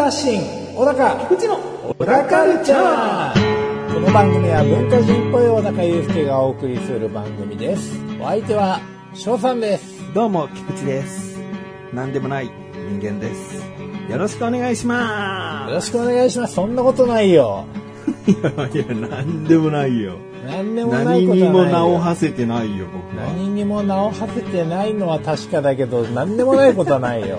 高的文化発信小高菊池の小高カルチャーこの番組は文化人っぽい小高祐介がお送りする番組ですお相手は翔さんですどうも、菊池です。何でもない人間です。よろしくお願いしよまろしくお願いしますそんなことないよす。いやいや、何でもないよ。何でもない何にも名を馳せてないよ、僕は。何にも名を馳せてないのは確かだけど何でもないことはないよ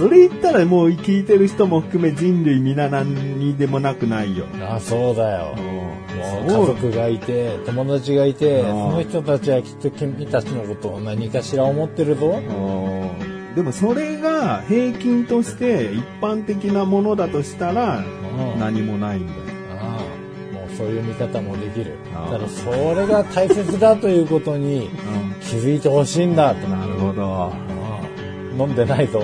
それ言ったらもう聞いてる人も含め人類皆何にでもなくないよ。あそうだよ。もう家族がいて友達がいてうん。その人たちはきっと君たちのことを何かしら思ってるぞ。うん。でもそれが平均として一般的なものだとしたらうん。何もないんだよ。そういう見方もできる。ああただそれが大切だということに気づいてほしいんだとなるほど。飲んでないぞ。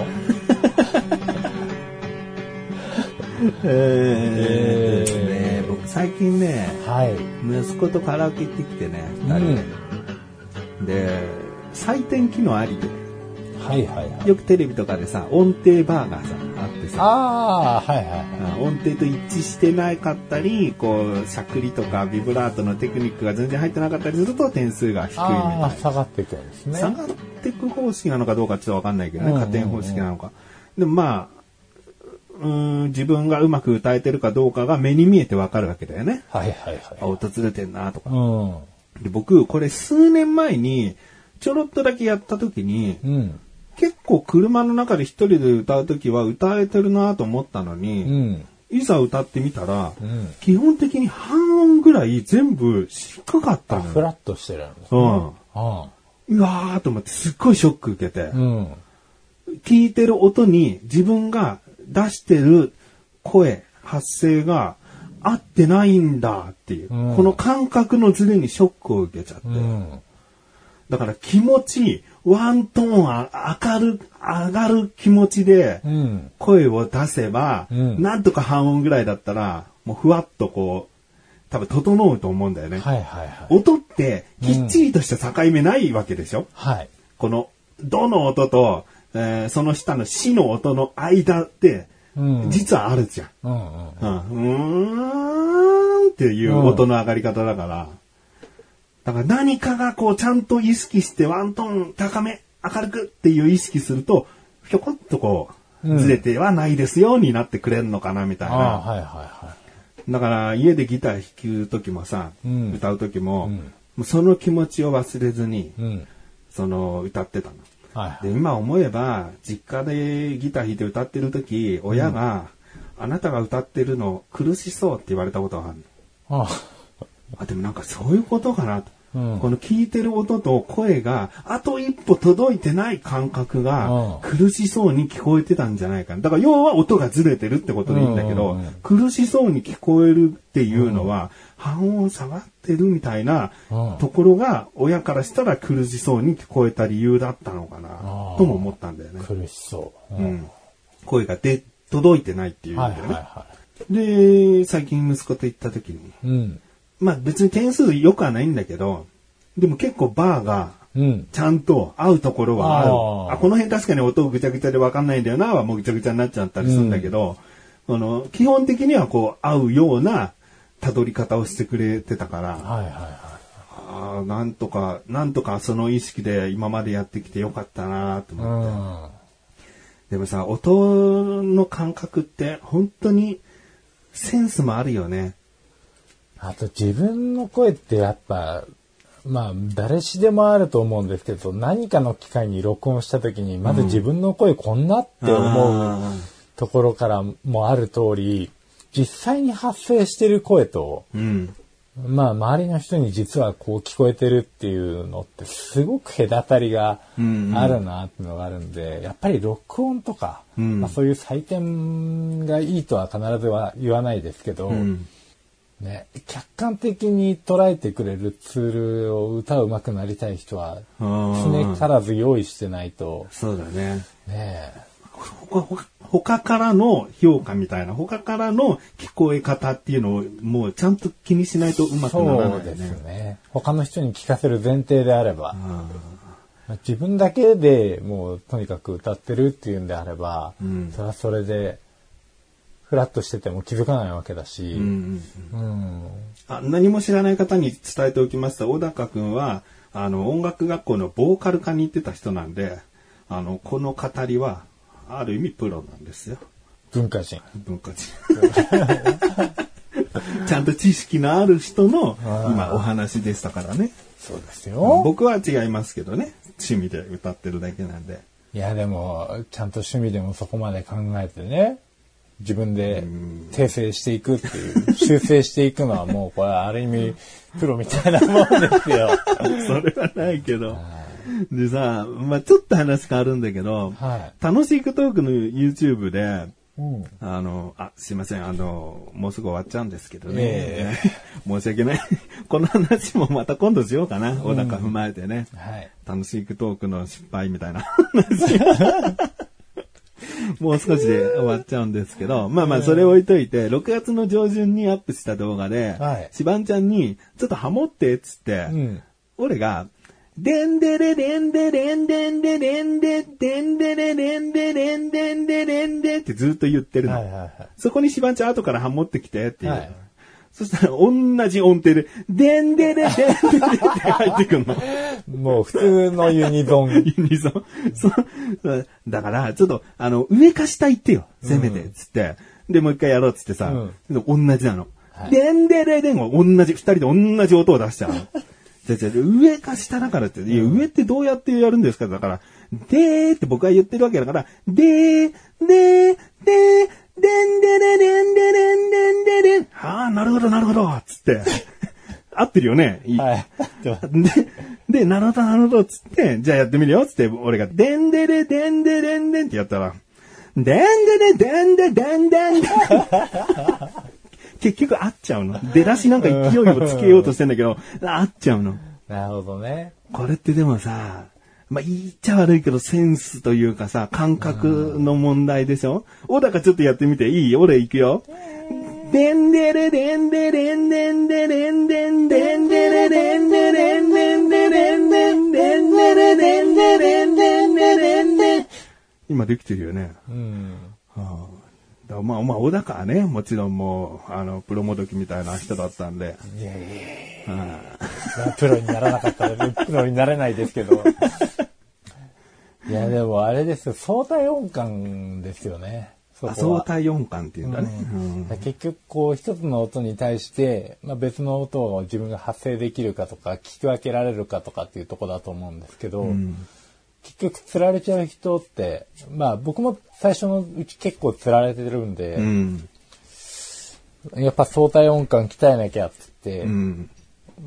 え ーえー。ね僕最近ね、はい。息子とカラオケ行ってきてね、二人。で。で、採点機能ありで、はいはいはいよくテレビとかでさ、音程バーがさ、あってさ、ああはいはいはいあ音程と一致してなかったり、こう、しゃくりとかビブラートのテクニックが全然入ってなかったりすると点数が低いみああたい下がっていくんですねな。下がっていく方式なのかどうかちょっとわかんないけどね、うん加点方式なのか。でもまあ、うーん、自分がうまく歌えてるかどうかが目に見えてわかるわけだよね。はいはいあ、はい音ずれてんなとか。うんで僕、これ数年前に、ちょろっとだけやった時に、うん結構車の中で一人で歌う時は歌えてるなと思ったのうに、ん。いざ歌ってみたら、うん。基本的に半音ぐらい全部低かったあのよ。フラットしてるんですねうん。あうわーと思ってすっごいショック受けて、あうん聞いてる音に自分が出してる声、発声が合ってないんだっていう、うん。この感覚のズレにショックを受けちゃって。うん。だから気持ち、ワントーンあ明る、上がる気持ちでうん。声を出せば、うん。なんとか半音ぐらいだったら、もうふわっとこう、多分整うと思うんだよね。はいはいはい。音ってきっちりとした境目ないわけでしょ、はい。この、どの音と、えーその下の死の音の間って、うん。実はあるじゃん。うんうん。うん、うーんっていう音の上がり方だから。だから何かがこうちゃんと意識してワントーン高め、明るくっていう意識すると、ひょこっとこうずれてはないですようになってくれるのかなみたいああな。はいはいはだから家でギター弾く時もさ、うん歌う時も、うんもうその気持ちを忘れずに、その歌ってたの。で、はいはい今思えば、実家でギター弾いて歌ってる時、親が、あなたが歌ってるの苦しそうって言われたことがあるの。ああ、でもなんかそういうことかなと。うんこの聞いてる音と声が、あと一歩届いてない感覚がうん、苦しそうに聞こえてたんじゃないかな。だから要は音がずれてるってことでいいんだけど、苦しそうに聞こえるっていうのは、半音下がってるみたいなうんところが、親からしたら苦しそうに聞こえた理由だったのかな、とも思ったんだよね。苦しそうう。ん。声が出、届いてないっていうんはいだよね。はいはで、最近息子と行った時に、いうんまあ別に点数良くはないんだけど、でも結構バーがうんちゃんと合うところはある。あーあこの辺確かに音ぐちゃぐちゃでわかんないんだよなはもうぐちゃぐちゃになっちゃったりするんだけど、あの、基本的にはこう合うような辿り方をしてくれてたから、はいはいはいあーなんとか、なんとかその意識で今までやってきてよかったなと思って。うんでもさ、音の感覚って本当にセンスもあるよね。あと自分の声ってやっぱ、まあ誰しでもあると思うんですけど、何かの機会に録音した時に、まず自分の声こんなって思うあところからもある通り、実際に発生してる声と、ーうん。まあ周りの人に実はこう聞こえてるっていうのってすごく隔たりがあるなっていうのがあるんで、やっぱり録音とか、うんまあ、そういう採点がいいとは必ずは言わないですけど、うん。ね、客観的に捉えてくれるツールを歌うまくなりたい人は常からず用意してないと、そうだね。ねほほ他からの評価みたいな、他からの聞こえ方っていうのをもうちゃんと気にしないとうまくならないそうですね。ね。他の人に聞かせる前提であれば、自分だけでもうとにかく歌ってるっていうんであれば、んそれはそれで、フラッとしてても気づかないわけだし、うんうんうんあ何も知らない方に伝えておきますと、小高くんは、あの、音楽学校のボーカル科に行ってた人なんで、あの、この語りは、ある意味プロなんですよ。文化人。文化人。ちゃんと知識のある人の、今お話でしたからね。そうですよ。僕は違いますけどね。趣味で歌ってるだけなんで。いや、でも、ちゃんと趣味でもそこまで考えてね、自分で訂正していくっていう、修正していくのはもう、これはある意味、プロみたいなもんですよ。それはないけど。でさ、まあちょっと話変わるんだけど、は楽しいクトークの YouTube で、うん。あの、あ、すいません、あの、もうすぐ終わっちゃうんですけどね。え 申し訳ない。この話もまた今度しようかな。小高踏まえてね。はい。楽しいクトークの失敗みたいな話。もう少しで終わっちゃうんですけど、まあまあそれ置いといて、6月の上旬にアップした動画で、はいしばんちゃんに、ちょっとハモってっつって、うん。俺が、でんでれでんでれんでんでれんで、でんでれでんでれんでんでれんでってずっと言ってるの。はいはいはい。そこにしばんちゃん後からハモってきてっていう。はいそしたら同じ音程で、でんでれでんでれって入ってくるの。もう普通のユニゾン。ユニゾン。そう。だから、ちょっと、あの、上か下行ってよ。せめて。つって。で、もう一回やろうっつってさ、同じなの。はいでんでれでんを同じ、二人で同じ音を出しちゃうの。じゃじゃ上か下だからって、いや、上ってどうやってやるんですかだから、でーって僕は言ってるわけだから、でー、でー、でー、でんでれでんでれんでんでれん。はあ、なるほど、なるほど、つって。合ってるよね。いはい。で、で、なるほど、なるほど、つって、じゃあやってみるよ、つって、俺が、でんでれ、でんでれんでんってやったら、でんでれ、でんで、でんでんでん。結局合っちゃうの。出だしなんか勢いをつけようとしてんだけど、合っちゃうの。なるほどね。これってでもさ、まあ、言っちゃ悪いけど、センスというかさ、感覚の問題でしょ？小高ちょっとやってみて、いい？俺行くよ。でんでれでんでれんでんでれんでんでんでれでんでれんでんでれんでんでんでれでんでれんでんでれんで今できてるよね。うん。はあまあまあ、小高はね、もちろんもう、あの、プロモドキみたいな人だったんで、いやいやいやはまあプロにならなかったら、プロになれないですけど。いや、でもあれですよ、相対音感ですよね。相対音感っていうんだね。うん結局こう一つの音に対して、まあ、別の音を自分が発声できるかとか聞き分けられるかとかっていうところだと思うんですけど、ん結局釣られちゃう人ってまあ僕も最初のうち結構釣られてるんで、うん。やっぱ相対音感鍛えなきゃっつって、うん。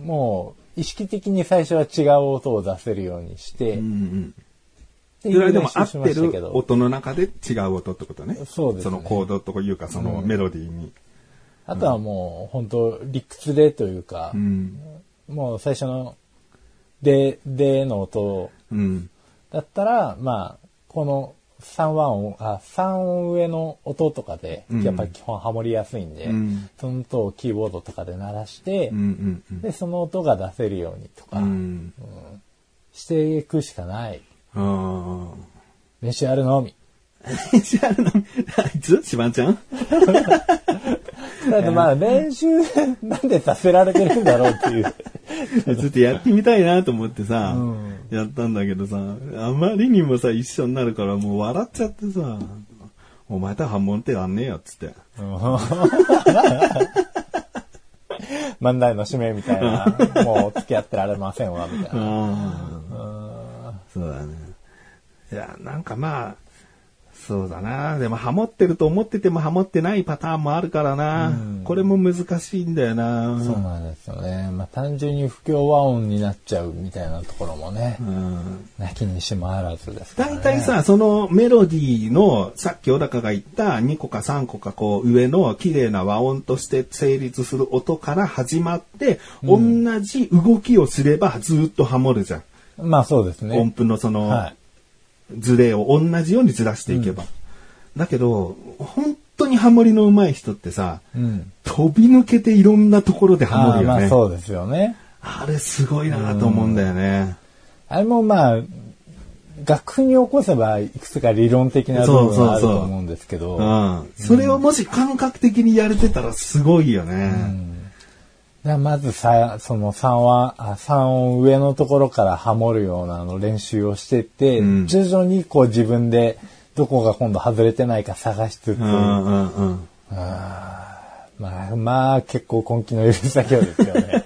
もう意識的に最初は違う音を出せるようにして、うんうん。そうれでも合ってる音の中で違う音ってことね。そうですねそのコードというか、そのメロディーに。あとはもう本当理屈でというか、うん。もう最初の「で」での音うん。だったらまあこの3音あ3音上の音とかでうんやっぱり基本ハモりやすいんで、うんその音をキーボードとかで鳴らして、うんうんでその音が出せるようにとか、うん。うん。していくしかないあ練習あるのみ。あ。知らるのあいつしばんちゃん？だってまあ練習なんでさせられてるんだろうっていう。ちょっとやってみたいなと思ってさ、うん。やったんだけどさ、あまりにもさ、一緒になるからもう笑っちゃってさ、お前とはハモンってやんねえよっつって。漫才の締めみたいな。もう付き合ってられませんわみたいな。ああ。そうだね。いや、なんかまあ、そうだな。でもハモってると思っててもハモってないパターンもあるからな。これも難しいんだよな。そうなんですよね。まあ単純に不協和音になっちゃうみたいなところもね、うんなきにしもあらずですから、ね。大体さ、そのメロディーの、さっき小高が言った2個か3個かこう上の綺麗な和音として成立する音から始まって、同じ動きをすればずっとハモるじゃん。まあそうですね。音符のその、はズレを同じようにずらしていけば。だけど、本当にハモリの上手い人ってさ、うん。飛び抜けていろんなところでハモるよね。まあそうですよね。あれすごいなと思うんだよね。あれもまあ、楽譜に起こせばいくつか理論的な部分はあると思うんですけど、うん。それをもし感覚的にやれてたらすごいよね。だからまずさ、その3音、あ三音上のところからハモるようなあの練習をしてって、うん徐々にこう自分でどこが今度外れてないか探しつつ、うんうんうん。まあ、まあ結構根気のいる作業ですよね。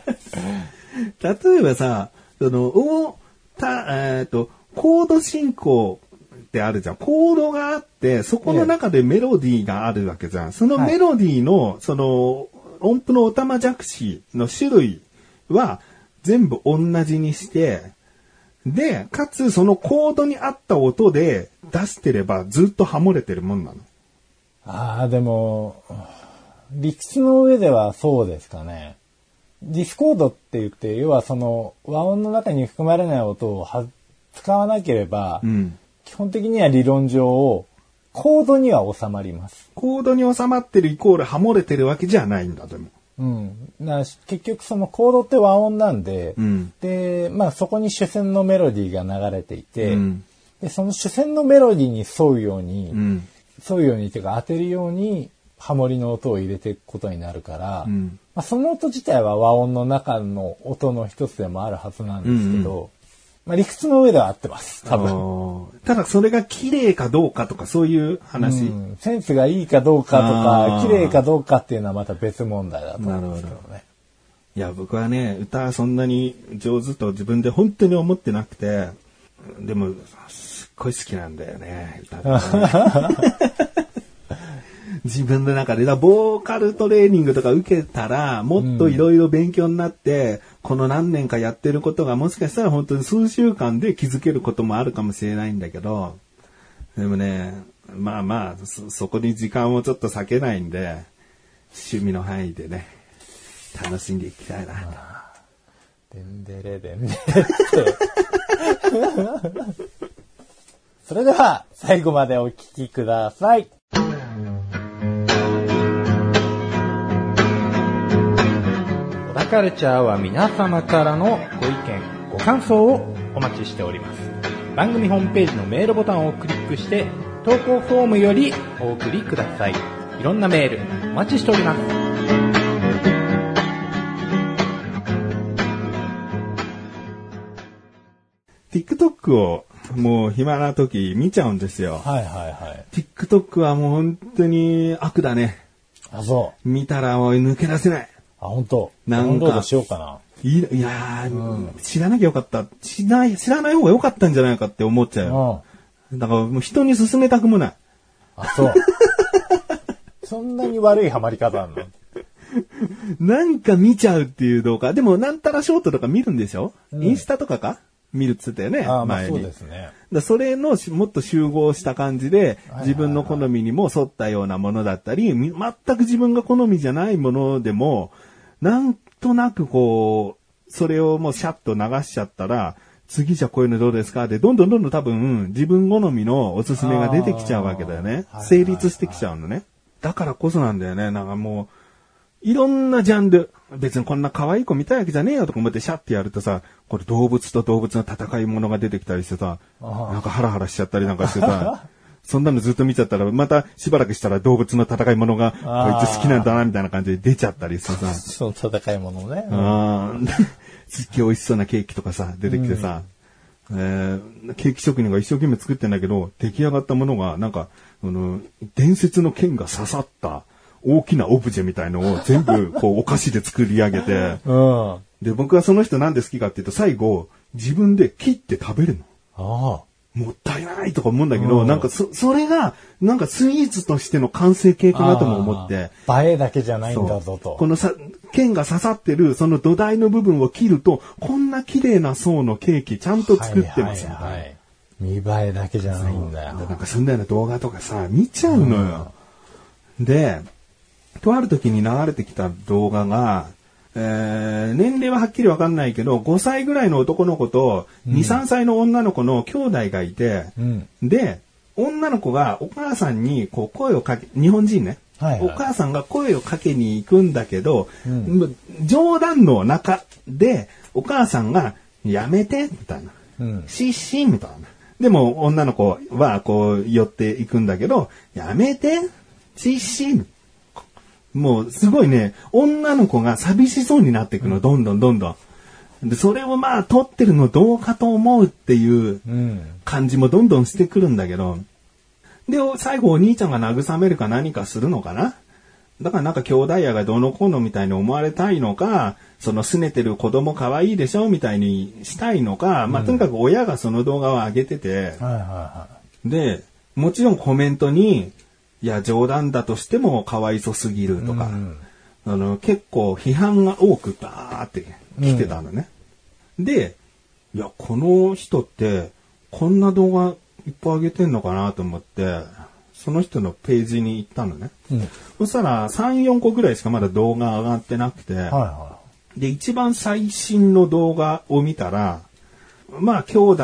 例えばさ、その、お、た、えっ、と、コード進行ってあるじゃん。コードがあって、そこの中でメロディーがあるわけじゃん。そのメロディーの、その、音符のおたまじゃくしの種類は全部同じにして、で、かつそのコードに合った音で出してればずっとハモれてるもんなの。ああ、でも、理屈の上ではそうですかね。ディスコードって言って、要はその和音の中に含まれない音をは使わなければ、うん。基本的には理論上、コードには収まります。コードに収まってるイコールハモれてるわけじゃないんだ、でも。うん。な結局そのコードって和音なんで、うんで、まあそこに主旋のメロディーが流れていて、うんでその主旋のメロディーに沿うように、うん。沿うようにっていうか当てるようにハモリの音を入れていくことになるから、うんまあ、その音自体は和音の中の音の一つでもあるはずなんですけど、まあ、理屈の上では合ってます、多分。分。ただそれが綺麗かどうかとかそういう話。うんセンスがいいかどうかとか、綺麗かどうかっていうのはまた別問題だと思うんですけどね。いや、僕はね、歌そんなに上手と自分で本当に思ってなくて、でも、すっごい好きなんだよね、歌がね 自分の中で、だボーカルトレーニングとか受けたら、もっといろいろ勉強になって、この何年かやってることがもしかしたら本当に数週間で気づけることもあるかもしれないんだけど、でもね、まあまあ、そ、そこに時間をちょっと割けないんで、趣味の範囲でね、楽しんでいきたいなと。でんでれでんでれって。それでは、最後までお聞きください。小田カルチャーは皆様からのご意見、ご感想をお待ちしております。番組ホームページのメールボタンをクリックして、投稿フォームよりお送りください。いろんなメール、お待ちしております。TikTok をもう暇な時見ちゃうんですよ。はいはいはい。TikTok はもう本当に悪だね。あ、そう。見たらもう抜け出せない。あ、本当。なんかしようかな。いいやー、知らなきゃよかった。知らない、知らない方がよかったんじゃないかって思っちゃうよ。うん。だからもう人に勧めたくもない。あ、そう。そんなに悪いハマり方あんの？なんか見ちゃうっていう動画。でも、なんたらショートとか見るんでしょ、インスタとかか？見るっつったよね。あまあ前に。そうですね。だそれのしもっと集合した感じで、自分の好みにも沿ったようなものだったり、み全く自分が好みじゃないものでも、なんとなくこう、それをもうシャッと流しちゃったら、次じゃあこういうのどうですか？で、どんどんどんどん多分自分好みのおすすめが出てきちゃうわけだよね成立してきちゃうのね。だからこそなんだよね。なんかもう、いろんなジャンル。別にこんな可愛い子見たいわけじゃねえよとか思ってシャッてやるとさ、これ動物と動物の戦いものが出てきたりしてさ、なんかハラハラしちゃったりなんかしてさ、そんなのずっと見ちゃったら、またしばらくしたら動物の戦いものが、こいつ好きなんだなみたいな感じで出ちゃったりさ、その戦いものね。あー すっげえ美味しそうなケーキとかさ、出てきてさ、えーケーキ職人が一生懸命作ってんだけど、出来上がったものが、なんか、あの、伝説の剣が刺さった大きなオブジェみたいのを全部、こう、お菓子で作り上げて、うん。あで、僕はその人なんで好きかっていうと、最後、自分で切って食べるの。あ。もったいないとか思うんだけど、うんなんかそ、それが、なんかスイーツとしての完成形かなとも思って、あー映えだけじゃないんだぞと。このさ、剣が刺さってる、その土台の部分を切ると、こんな綺麗な層のケーキちゃんと作ってますみたいな。はいはいはい見栄えだけじゃないんだよ。でなんかそんなような動画とかさ、見ちゃうのよ。で、とある時に流れてきた動画が、えー年齢ははっきりわかんないけど、5歳ぐらいの男の子と2、3歳の女の子の兄弟がいて、うん。で、女の子がお母さんにこう声をかけ、日本人ね。はいはいお母さんが声をかけに行くんだけど、うん冗談の中で、お母さんが、やめて、みたいな。うん。シッシーみたいな。でも女の子はこう寄っていくんだけど、やめて、シッシー。もうすごいね、女の子が寂しそうになっていくの、どんどんどんどん。で、それをまあ撮ってるのどうかと思うっていううん。感じもどんどんしてくるんだけど、で、最後お兄ちゃんが慰めるか何かするのかな？だからなんか兄弟やがどうのこうのみたいに思われたいのか、その拗ねてる子供可愛いでしょみたいにしたいのか、まあとにかく親がその動画を上げてて、で、もちろんコメントに、いや冗談だとしてもかわいそすぎるとか、うんあの結構批判が多くバーって来てたのね。で、いや、この人って、こんな動画いっぱい上げてんのかなと思って、その人のページに行ったのね。い。うん。そしたら3、4個ぐらいしかまだ動画上がってなくて、はいはで、一番最新の動画を見たら、まあ、兄弟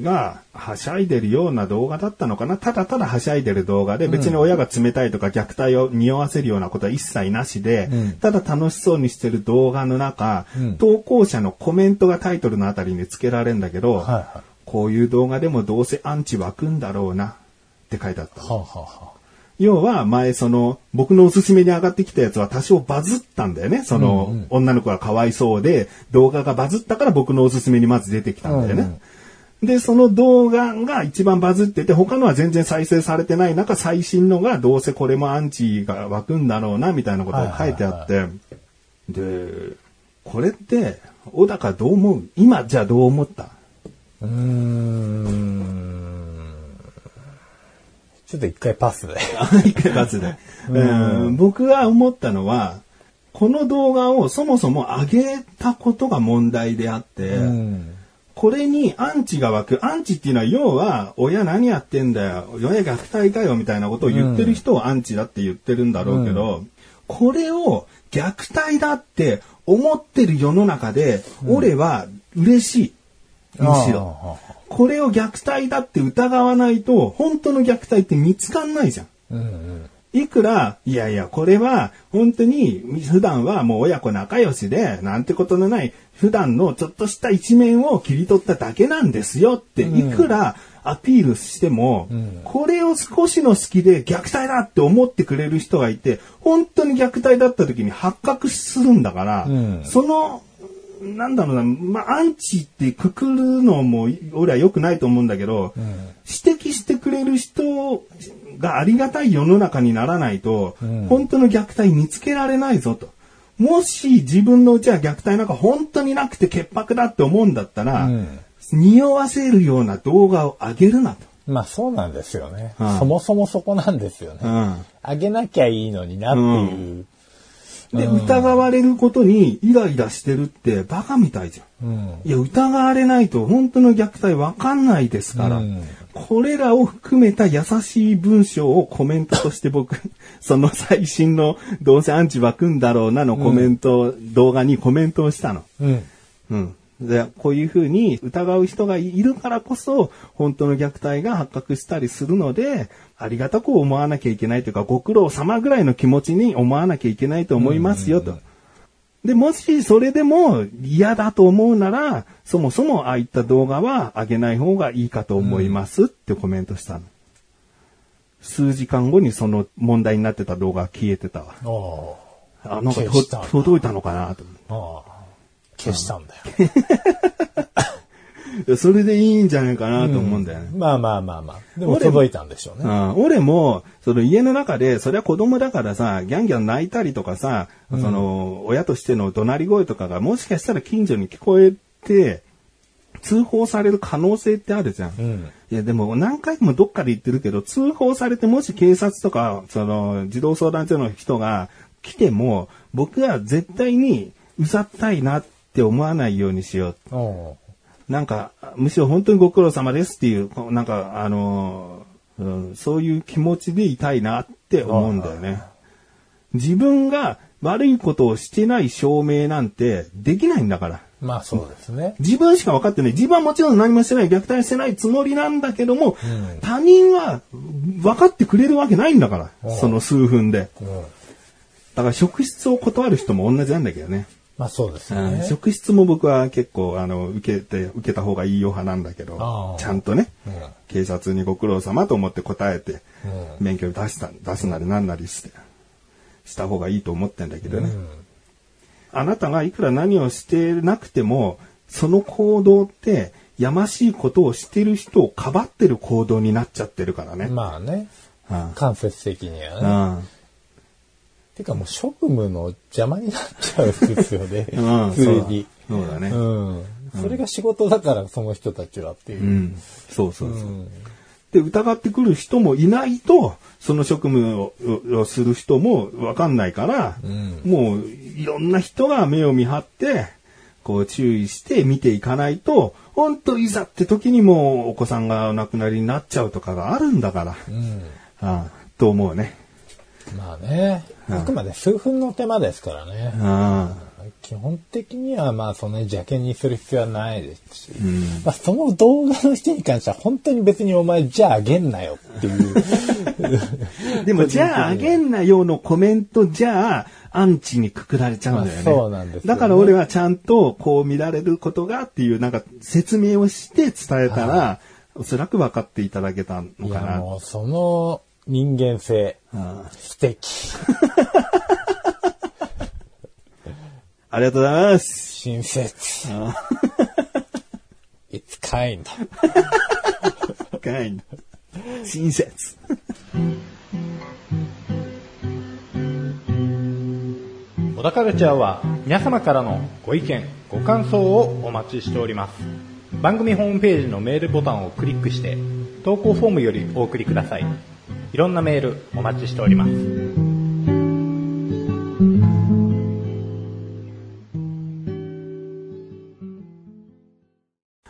がはしゃいでるような動画だったのかなただただはしゃいでる動画で、別に親が冷たいとか虐待を匂わせるようなことは一切なしで、うんただ楽しそうにしてる動画の中、うん投稿者のコメントがタイトルのあたりに付けられるんだけど、はいはこういう動画でもどうせアンチ湧くんだろうなって書いてあったい。。はあ、はあは要は前その僕のおすすめに上がってきたやつは多少バズったんだよね。その、女の子がかわいそうで動画がバズったから僕のおすすめにまず出てきたんだよね。うんうんで、その動画が一番バズってて他のは全然再生されてない中最新のがどうせこれもアンチが湧くんだろうなみたいなことが書いてあって。で、これって小高どう思う？今じゃあどう思った？うーん。ちょっと一回パスで。一回罰で。うん僕が思ったのは、この動画をそもそも上げたことが問題であって、うん。これにアンチが湧く。アンチっていうのは要は、親何やってんだよ。親虐待かよみたいなことを言ってる人をアンチだって言ってるんだろうけど、これを虐待だって思ってる世の中で、俺は嬉しい。むしろ。あこれを虐待だって疑わないと、本当の虐待って見つかんないじゃん。あ。うんうん。いくら、いやいや、これは、本当に、普段はもう親子仲良しで、なんてことのない、普段のちょっとした一面を切り取っただけなんですよって、いくらアピールしても、ん。これを少しの隙で虐待だって思ってくれる人がいて、本当に虐待だった時に発覚するんだから、うん。その、なんだろうな、まあ、アンチってくくるのも、俺は良くないと思うんだけど、指摘してくれる人がありがたい世の中にならないと、うん本当の虐待見つけられないぞと。もし自分のうちは虐待なんか本当になくて潔白だって思うんだったら、うん匂わせるような動画を上げるなと。まあそうなんですよね。うんそもそもそこなんですよね。うんあげなきゃいいのになっていう。で、疑われることにイライラしてるってバカみたいじゃん。うん。いや、疑われないと本当の虐待わかんないですから、うんこれらを含めた優しい文章をコメントとして僕、その最新のどうせアンチ湧くんだろうなのコメント、動画にコメントをしたの。うん。うん。で、こういうふうに疑う人がいるからこそ、本当の虐待が発覚したりするので、ありがたく思わなきゃいけないというか、ご苦労様ぐらいの気持ちに思わなきゃいけないと思いますよと。で、もしそれでも嫌だと思うなら、そもそもああいった動画は上げない方がいいかと思いますってコメントしたの。数時間後にその問題になってた動画が消えてたわ。おあ、なんか届いたのかなと思ってーああ。消したんだよ。それでいいんじゃないかなと思うんだよね。まあまあまあまあ。でも届いたんでしょうね。うん、俺も、その家の中で、そりゃ子供だからさ、ギャンギャン泣いたりとかさ、その、親としての怒鳴り声とかが、もしかしたら近所に聞こえて、通報される可能性ってあるじゃん。うん。いや、でも何回もどっかで言ってるけど、通報されてもし警察とか、その、児童相談所の人が来ても、僕は絶対にうざったいなって思わないようにしよう。おなんか、むしろ本当にご苦労様ですっていう、なんか、あのーうん、そういう気持ちでいたいなって思うんだよね。自分が悪いことをしてない証明なんてできないんだから。まあそうですね。自分しか分かってない。自分はもちろん何もしてない、虐待してないつもりなんだけども、他人は分かってくれるわけないんだから、うんその数分で。うん。だから職質を断る人も同じなんだけどね。まあそうですね。職質も僕は結構、あの、受けて、受けた方がいいよ派なんだけあどー、ちゃんとね、うん警察にご苦労様と思って答えて、うん免許出した、出すなりなんなりして、した方がいいと思ってんだけどね。うんあなたがいくら何をしてなくても、その行動って、やましいことをしてる人をかばってる行動になっちゃってるからね。まあね。うん間接的にはね。うんてかもう職務の邪魔になっちゃうんですよね。うん普通に。そうだね。うん。それが仕事だから、その人たちはっていうう。ん。そうそうそう。うんで、疑ってくる人もいないと、その職務ををする人もわかんないから、うんもういろんな人が目を見張って、こう注意して見ていかないと、本当いざって時にもうお子さんがお亡くなりになっちゃうとかがあるんだから、うん。ああと思うね。まあね。うんあくまで数分の手間ですからね。あ基本的にはまあそんなに邪険にする必要はないですし、んまあその動画の人に関しては本当に別にお前じゃああげんなよっていう。あ でも、じゃああげんなよのコメントじゃあ、アンチにくくられちゃうんだよね。まあそうなんですよねだから俺はちゃんとこう見られることがっていうなんか説明をして伝えたら、おそらく分かっていただけたのいやかな。もうその人間性、うん素敵。ありがとうございます。親切。あ It's kind. 深い 親切。小田カルチャーは皆様からのご意見、ご感想をお待ちしております。番組ホームページのメールボタンをクリックして、投稿フォームよりお送りください。いろんなメールお待ちしております。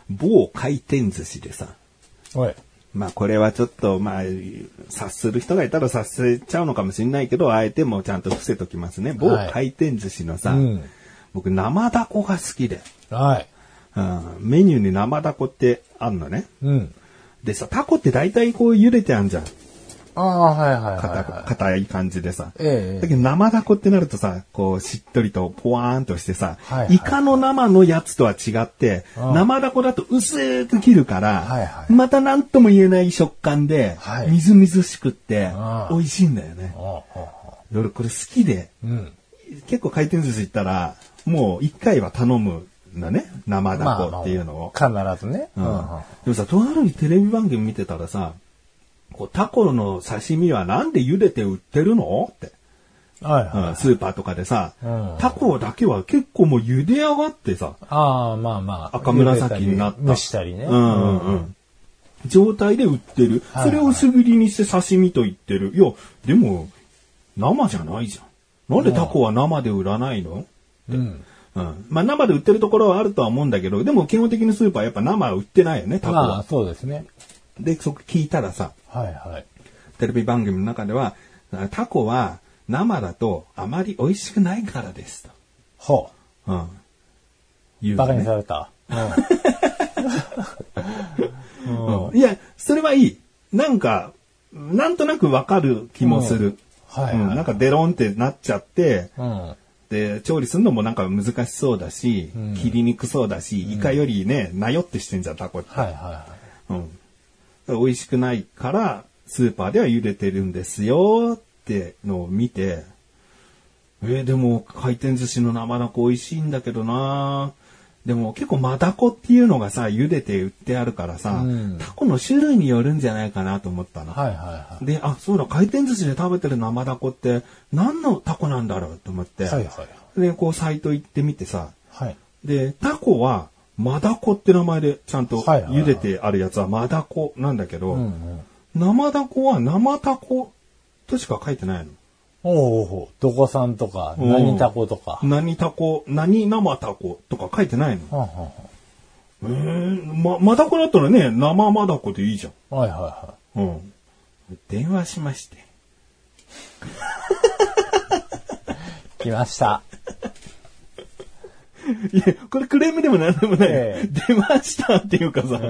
某回転寿司でさ、おい。まあこれはちょっとまあ、察する人がいたら察せちゃうのかもしれないけど、あえてもうちゃんと伏せときますね。某はい回転寿司のさ、うん僕生ダコが好きで、はい。うん、メニューに生ダコってあんのね。うん。でさ、タコって大体こう茹でてあんじゃん。ああ、はいはいはい、硬はい。硬い感じでさ。ええだけど生ダコってなるとさ、こうしっとりとポワーンとしてさ、はいはいイカの生のやつとは違って、うん生ダコだと薄く切るから、はいはいまた何とも言えない食感で、はいみずみずしくってう、ん美味しいんだよね。ああ俺これ好きで、うん。結構回転寿司行ったら、もう一回は頼むんだね。生ダコっていうのを。必ずね。うんでもさ、とあるテレビ番組見てたらさ、こうタコの刺身はなんで茹でて売ってるの？って、はいはい。うんスーパーとかでさ、うんタコだけは結構もう茹で上がってさ、ああ、まあまあ。赤紫になった。蒸したりね。うんうんうん。状態で売ってる。はいそれを薄切りにして刺身と言ってる。いや、でも、生じゃないじゃん。なんでタコは生で売らないの？うん。うん。まあ生で売ってるところはあるとは思うんだけど、でも基本的にスーパーはやっぱ生は売ってないよね、タコは。まあ、そうですね。で、そこ聞いたらさ、はいはい。テレビ番組の中では、タコは生だとあまり美味しくないからですと。ほうん。言う。うのバカにねされた。うん。うんいや、それはいい。なんか、なんとなくわかる気もする。はいはいうんなんかデロンってなっちゃって、うん。で、調理するのもなんか難しそうだし、ん切りにくそうだし、イカよりね、なよってしてんじゃん、タコって。はいはいはうん。美味しくないから、スーパーでは茹でてるんですよってのを見て、えーでも回転寿司の生ダコ美味しいんだけどなでも結構マダコっていうのがさ、茹でて売ってあるからさ、うんタコの種類によるんじゃないかなと思ったの。い。はいはいはい。で、あ、そうだ、回転寿司で食べてる生ダコって何のタコなんだろうと思って、はいはい。で、こうサイト行ってみてさ、はい。で、タコは、マダコって名前でちゃんと茹でてあるやつはマダコなんだけど、うんうん。生ダコは生タコとしか書いてないの。おうおうどこさんとか、うん何タコとか。何タコ、何生タコとか書いてないの。えー、ま、マダコだったらね、生マダコでいいじゃん。はいはいはうん。電話しまして。い。来ました。いや、これクレームでもなんでもない。ええ電話したっていうかさ、ん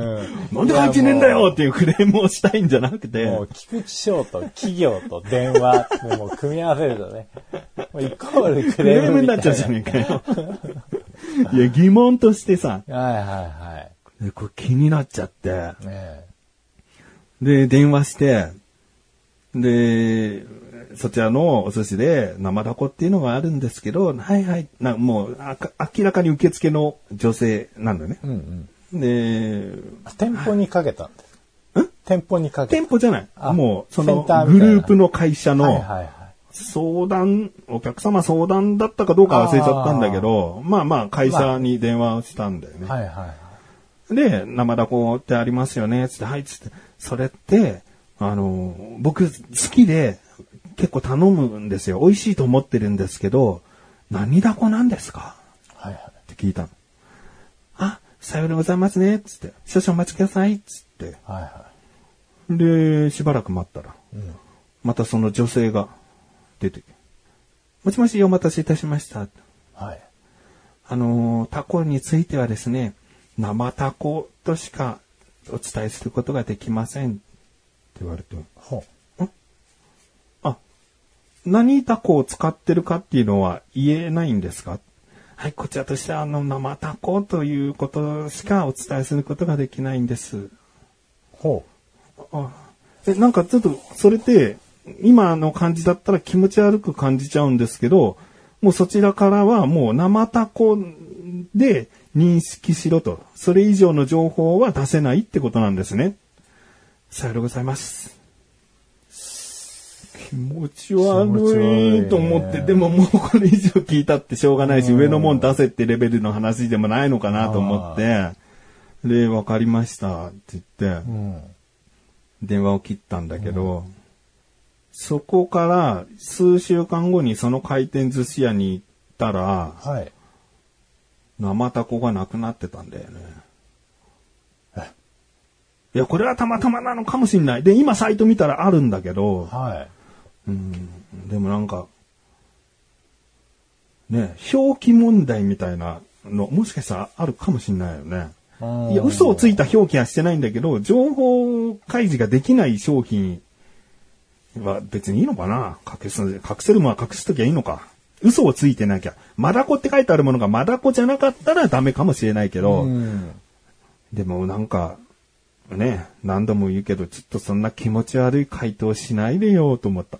なんで入ってねえんだよっていうクレームをしたいんじゃなくて、もう、菊池翔と企業と電話でもう組み合わせるとね、もうイコールククレーレームにムみたいな。なっちゃうじゃねえかよ。いや、疑問としてさ、はいはいはでこれ気になっちゃって、い。ねで、電話して、で、そちらのお寿司で生ダコっていうのがあるんですけど、はいはい、なもう明らかに受付の女性なんだよね。うんうん。で、店舗にかけたんです。店舗にかけ店舗じゃない。あもう、そのグループの会社た。の、はいはいはい。相談、お客様相談だったかどうか忘れちゃったんだけど、まあまあ会社に電話をしたんだよね。はいはいはい。で、生ダコってありますよねつって、はい、つって、それって、あの、僕好きで結構頼むんですよ。美味しいと思ってるんですけど、何ダコなんですか？はいはい。って聞いたの。あ、さようでございますね。つって、少々お待ちください。つって。はいはで、しばらく待ったら、い。うん。またその女性が出てきて、もしもしお待たせいたしました。はい。あのー、タコについてはですね、生タコとしかお伝えすることができません。って言われて、ほあ、何タコを使ってるかっていうのは言えないんですか？はい、こちらとしてはあの生タコということしかお伝えすることができないんです。う。ほあえ、なんかちょっと、それって、今の感じだったら気持ち悪く感じちゃうんですけど、もうそちらからはもう生タコで認識しろと。それ以上の情報は出せないってことなんですね。さようでございます。気持ち悪いと思って、でももうこれ以上聞いたってしょうがないし、うん上のもん出せってレベルの話でもないのかなと思って、で、わかりましたって言って。電話を切ったんだけど、そこから数週間後にその回転寿司屋に行ったら、はい。生タコがなくなってたんだよね。いや、これはたまたまなのかもしんない。で、今サイト見たらあるんだけど、はい。うん、でもなんか、ね、表記問題みたいなの、もしかしたらあるかもしんないよね。いや、嘘をついた表記はしてないんだけど、情報開示ができない商品は別にいいのかな隠す、隠せるものは隠すときはいいのか。嘘をついてなきゃ。マダコって書いてあるものがマダコじゃなかったらダメかもしれないけど、うん。でもなんか、ね、何度も言うけど、ちょっとそんな気持ち悪い回答しないでよと思った。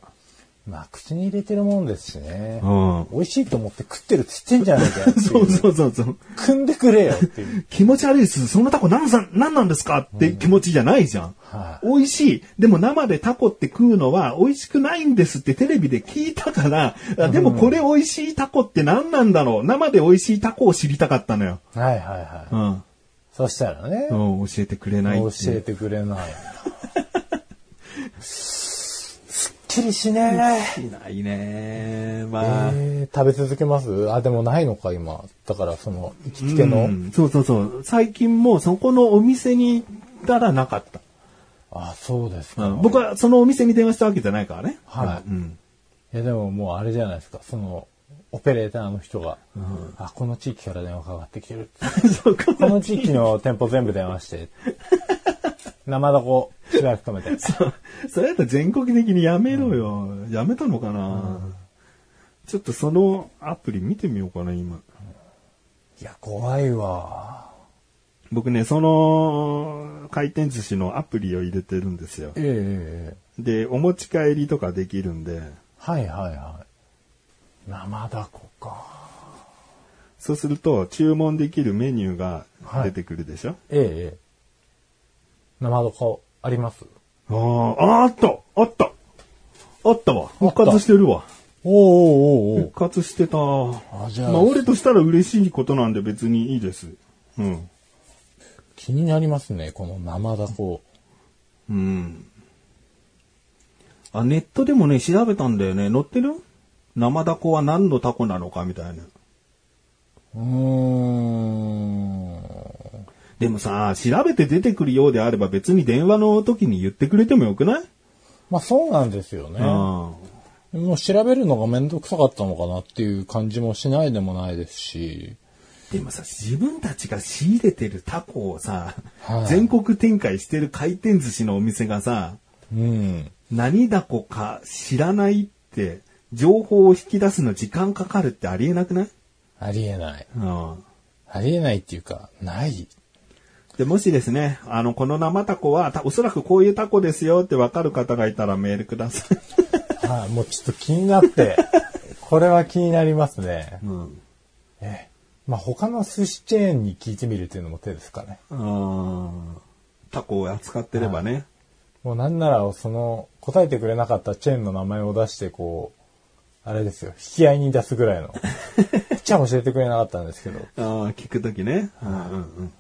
まあ、口に入れてるもんですしね。うん。美味しいと思って食ってるっつってんじゃねえか そうそうそうそう。組んでくれよっていう。気持ち悪いです。そのタコ何さん、何なんですかって気持ちじゃないじゃん。はい美味しい。でも生でタコって食うのは美味しくないんですってテレビで聞いたから、あでもこれ美味しいタコって何なんだろう生で美味しいタコを知りたかったのよ。はいはいはい。うん。そしたらね、うん、教えてくれない教えてくれない。きりしねえ。しないねまあ。えー食べ続けます？あ、でもないのか、今。だから、その、行きつけの？うんそうそうそう。最近もそこのお店に行ったらなかった。あ、そうですか。うん僕はそのお店に電話したわけじゃないからね。はいうん。いや、でももうあれじゃないですか。その、オペレーターの人が、あ、この地域から電話かかってきてるって。そうか。この地域の店舗全部電話して。生だこ、しばらく止めて。それだったら全国的にやめろよ。やめたのかな、ちょっとそのアプリ見てみようかな、今。いや、怖いわ。僕ね、その回転寿司のアプリを入れてるんですよ。ええええで、お持ち帰りとかできるんで、はいはいはい。生だこか。そうすると注文できるメニューが出てくるでしょ、ええええ生だこあります？あーあ、あったあったあったわ。復活してるわ。おーおーおーおー復活してた。あじゃあまあ、俺としたら嬉しいことなんで別にいいです。うん。気になりますね、この生だこ。うん。あ、ネットでもね、調べたんだよね。載ってる？生ダコは何のタコなのかみたいな。うーん。でもさ、調べて出てくるようであれば別に電話の時に言ってくれてもよくない、まあそうなんですよね。あもう調べるのがめんどくさかったのかなっていう感じもしないでもないですし。でもさ、自分たちが仕入れてるタコをさ、はい全国展開してる回転寿司のお店がさ、うん。何ダコか知らないって、情報を引き出すの時間かかるってありえなくない？ありえない。うん。ありえないっていうか、ない。で、もしですね、あの、この生タコは、たおそらくこういうタコですよってわかる方がいたらメールください。はい、もうちょっと気になって、これは気になりますね。うん。ええ。まあ、他の寿司チェーンに聞いてみるっていうのも手ですかね。あータコを扱ってればね。もうなんなら、その、答えてくれなかったチェーンの名前を出して、こう、あれですよ、引き合いに出すぐらいの。こっちは教えてくれなかったんですけど。ああ、聞くときね。うんうんうん。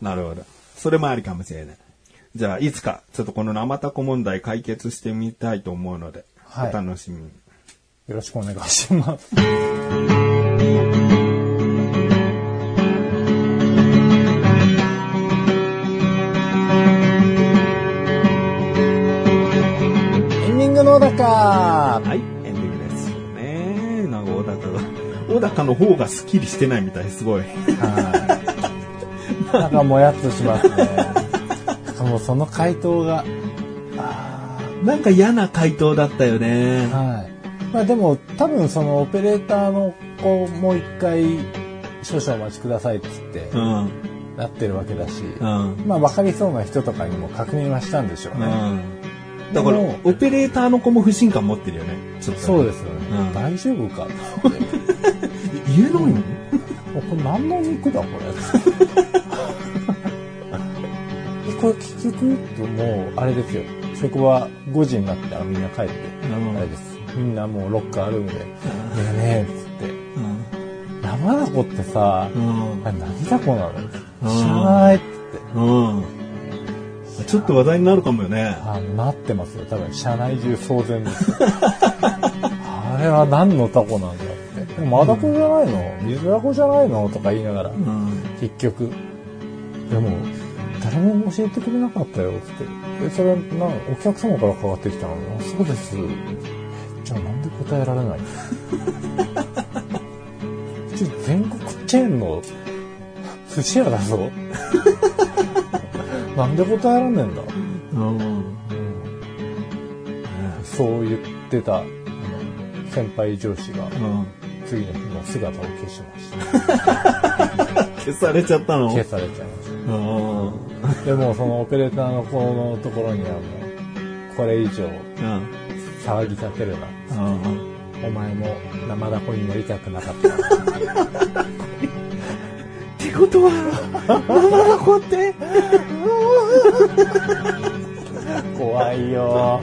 なるほど。それもありかもしれない。じゃあ、いつか、ちょっとこの生タコ問題解決してみたいと思うので、はいお楽しみに。よろしくお願いします。エンディングの小高はい、エンディングですよね。なんか小高が、小高の方がスッキリしてないみたい、すごい。はい。なんかもやっとしますね。もうその回答が、あなんか嫌な回答だったよねー。はい。まあでも多分そのオペレーターの子もう一回少々お待ちくださいっつってうん。なってるわけだし、うん。まあ分かりそうな人とかにも確認はしたんでしょうね。うん。だからオペレーターの子も不信感持ってるよね。ちょっとね、そうですよね。うん大丈夫か。言えないのこれ何の肉だこれ。これ結局、もう、あれですよ。職場5時になってからみんな帰って、うんあれです。みんなもうロッカールームで、ねえねえ、つって。うん。生ダコってさ、うんあれ何ダコなの？うん知らないっつって。うん。ちょっと話題になるかもよね。あなってますよ。多分、社内中騒然です。あれは何のタコなんだって。でもマダコじゃないの？水ダコじゃないの？とか言いながら、うん。結局。でも、誰も教えてくれなかったよ、つって。え、それ、な、お客様からかかってきたのあそうです。じゃあなんで答えられない？ち全国チェーンの寿司屋だぞ。なんで答えらんねえんだ？うん。そう言ってた、あの先輩上司が、うん。次の日もう姿を消しました。消されちゃったの？消されちゃいました。うん。でもそのオペレーターの子のところにはもう、これ以上うん。騒ぎ立てるな。うん。お前も生ダコになりたくなかった。ってことは、生ダコって、怖いよ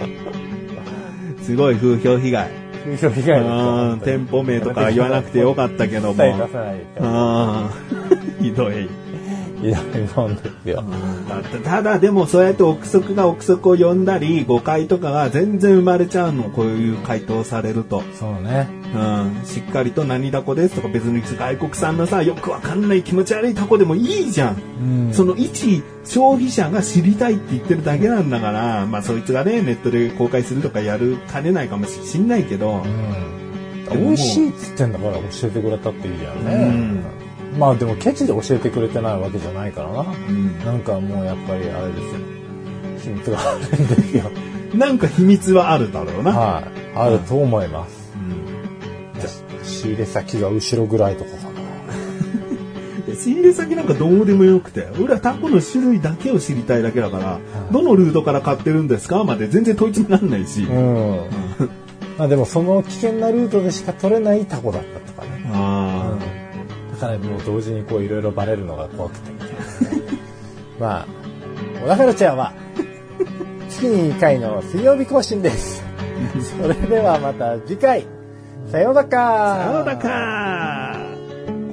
すごい風評被害。風評被害うん。店舗名とか言わなくてよかったけども。ひどい。いや、もんですよ。ただでもそうやって憶測が憶測を呼んだり誤解とかが全然生まれちゃうのこういう回答されると、そうね。うん、しっかりと何ダコですとか別に外国産のさよくわかんない気持ち悪いタコでもいいじゃん、うん。その一消費者が知りたいって言ってるだけなんだからまあそいつがねネットで公開するとかやるかねないかもしんないけど、うん。美味しいっつってんだから教えてくれたっていいじゃんね。うんまあでもケチで教えてくれてないわけじゃないからな。んなんかもうやっぱりあれですよ。秘密があるんですよ。なんか秘密はあるだろうな、はい。あると思います。うんじゃ仕入れ先が後ろぐらいとかかな。仕入れ先なんかどうでもよくて、俺はタコの種類だけを知りたいだけだから、いどのルートから買ってるんですか？まで全然問い詰めらんないし。うん。まあでもその危険なルートでしか取れないタコだっただからもう同時にこういろいろバレるのが怖くてみたいなね。まあ、小田カルチャーは月に2回の水曜日更新です。それではまた次回。さようならあ。そうだか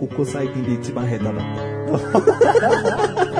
ここ最近で一番下手だった。